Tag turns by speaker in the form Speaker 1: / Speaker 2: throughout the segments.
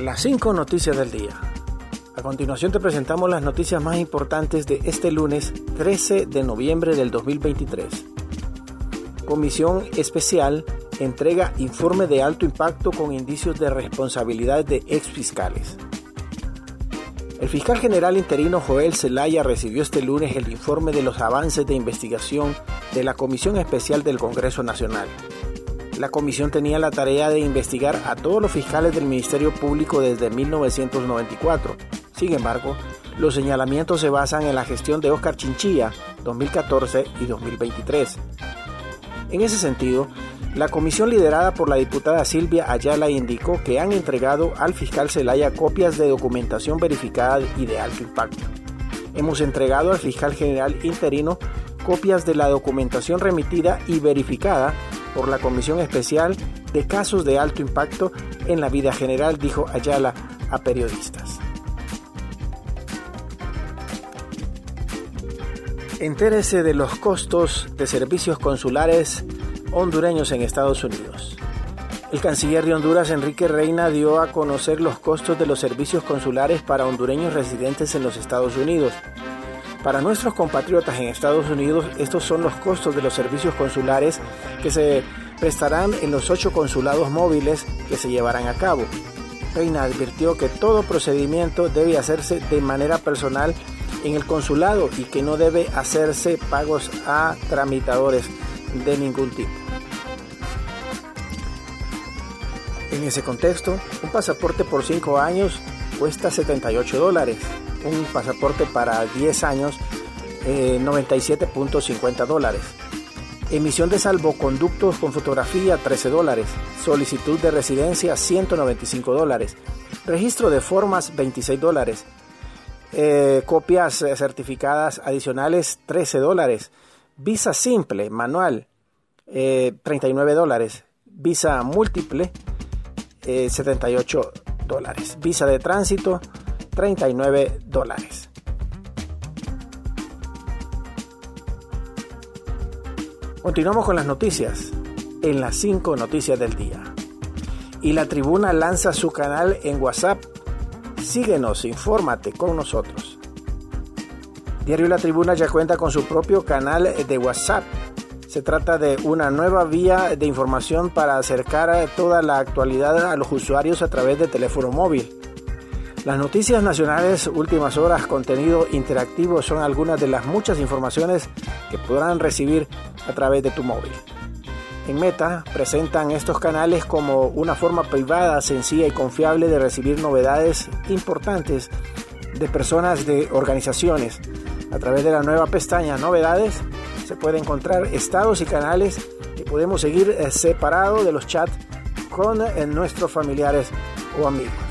Speaker 1: Las 5 noticias del día. A continuación te presentamos las noticias más importantes de este lunes 13 de noviembre del 2023. Comisión Especial entrega informe de alto impacto con indicios de responsabilidad de ex fiscales. El fiscal general interino Joel Zelaya recibió este lunes el informe de los avances de investigación de la Comisión Especial del Congreso Nacional. La comisión tenía la tarea de investigar a todos los fiscales del Ministerio Público desde 1994. Sin embargo, los señalamientos se basan en la gestión de Oscar Chinchilla 2014 y 2023. En ese sentido, la comisión liderada por la diputada Silvia Ayala indicó que han entregado al fiscal Zelaya copias de documentación verificada y de alto impacto. Hemos entregado al fiscal general interino copias de la documentación remitida y verificada por la Comisión Especial de Casos de Alto Impacto en la Vida General, dijo Ayala a periodistas. Entérese de los costos de servicios consulares hondureños en Estados Unidos. El canciller de Honduras, Enrique Reina, dio a conocer los costos de los servicios consulares para hondureños residentes en los Estados Unidos. Para nuestros compatriotas en Estados Unidos, estos son los costos de los servicios consulares que se prestarán en los ocho consulados móviles que se llevarán a cabo. Reina advirtió que todo procedimiento debe hacerse de manera personal en el consulado y que no debe hacerse pagos a tramitadores de ningún tipo. En ese contexto, un pasaporte por 5 años cuesta 78 dólares, un pasaporte para 10 años 97.50 eh, dólares. Emisión de salvoconductos con fotografía 13 dólares. Solicitud de residencia 195 dólares. Registro de formas 26 dólares. Eh, copias certificadas adicionales 13 dólares. Visa simple, manual 39 eh, dólares. Visa múltiple 78 eh, dólares. Visa de tránsito, 39 dólares. Continuamos con las noticias en las 5 noticias del día. Y la tribuna lanza su canal en WhatsApp. Síguenos, infórmate con nosotros. Diario La Tribuna ya cuenta con su propio canal de WhatsApp se trata de una nueva vía de información para acercar toda la actualidad a los usuarios a través de teléfono móvil. Las noticias nacionales, últimas horas, contenido interactivo son algunas de las muchas informaciones que podrán recibir a través de tu móvil. En Meta presentan estos canales como una forma privada, sencilla y confiable de recibir novedades importantes de personas de organizaciones. A través de la nueva pestaña Novedades se puede encontrar estados y canales que podemos seguir eh, separado de los chats con eh, nuestros familiares o amigos.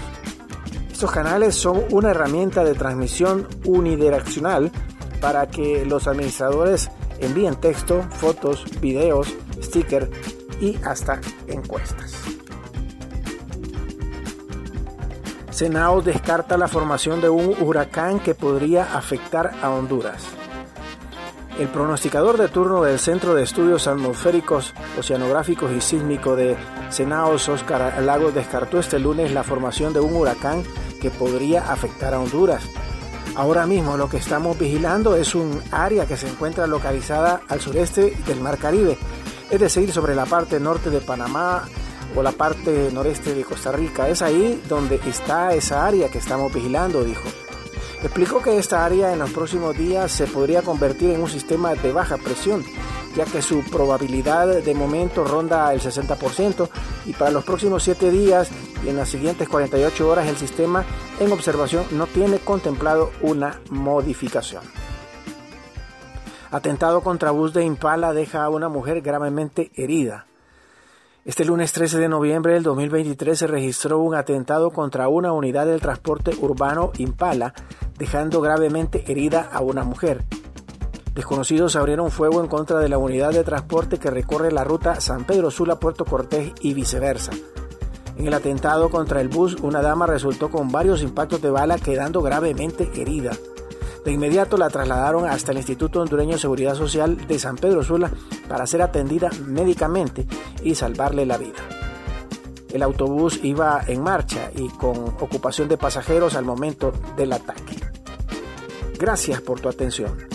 Speaker 1: Estos canales son una herramienta de transmisión unidireccional para que los administradores envíen texto, fotos, videos, stickers y hasta encuestas. Senado descarta la formación de un huracán que podría afectar a Honduras. El pronosticador de turno del Centro de Estudios Atmosféricos, Oceanográficos y Sísmicos de Senaos, Oscar Lago, descartó este lunes la formación de un huracán que podría afectar a Honduras. Ahora mismo lo que estamos vigilando es un área que se encuentra localizada al sureste del Mar Caribe, es decir, sobre la parte norte de Panamá o la parte noreste de Costa Rica. Es ahí donde está esa área que estamos vigilando, dijo. Explicó que esta área en los próximos días se podría convertir en un sistema de baja presión, ya que su probabilidad de momento ronda el 60% y para los próximos 7 días y en las siguientes 48 horas el sistema en observación no tiene contemplado una modificación. Atentado contra bus de Impala deja a una mujer gravemente herida. Este lunes 13 de noviembre del 2023 se registró un atentado contra una unidad del transporte urbano Impala, dejando gravemente herida a una mujer. Desconocidos abrieron fuego en contra de la unidad de transporte que recorre la ruta San Pedro Sula Puerto Cortés y viceversa. En el atentado contra el bus, una dama resultó con varios impactos de bala quedando gravemente herida. De inmediato la trasladaron hasta el Instituto Hondureño de Seguridad Social de San Pedro Sula para ser atendida médicamente y salvarle la vida. El autobús iba en marcha y con ocupación de pasajeros al momento del ataque. Gracias por tu atención.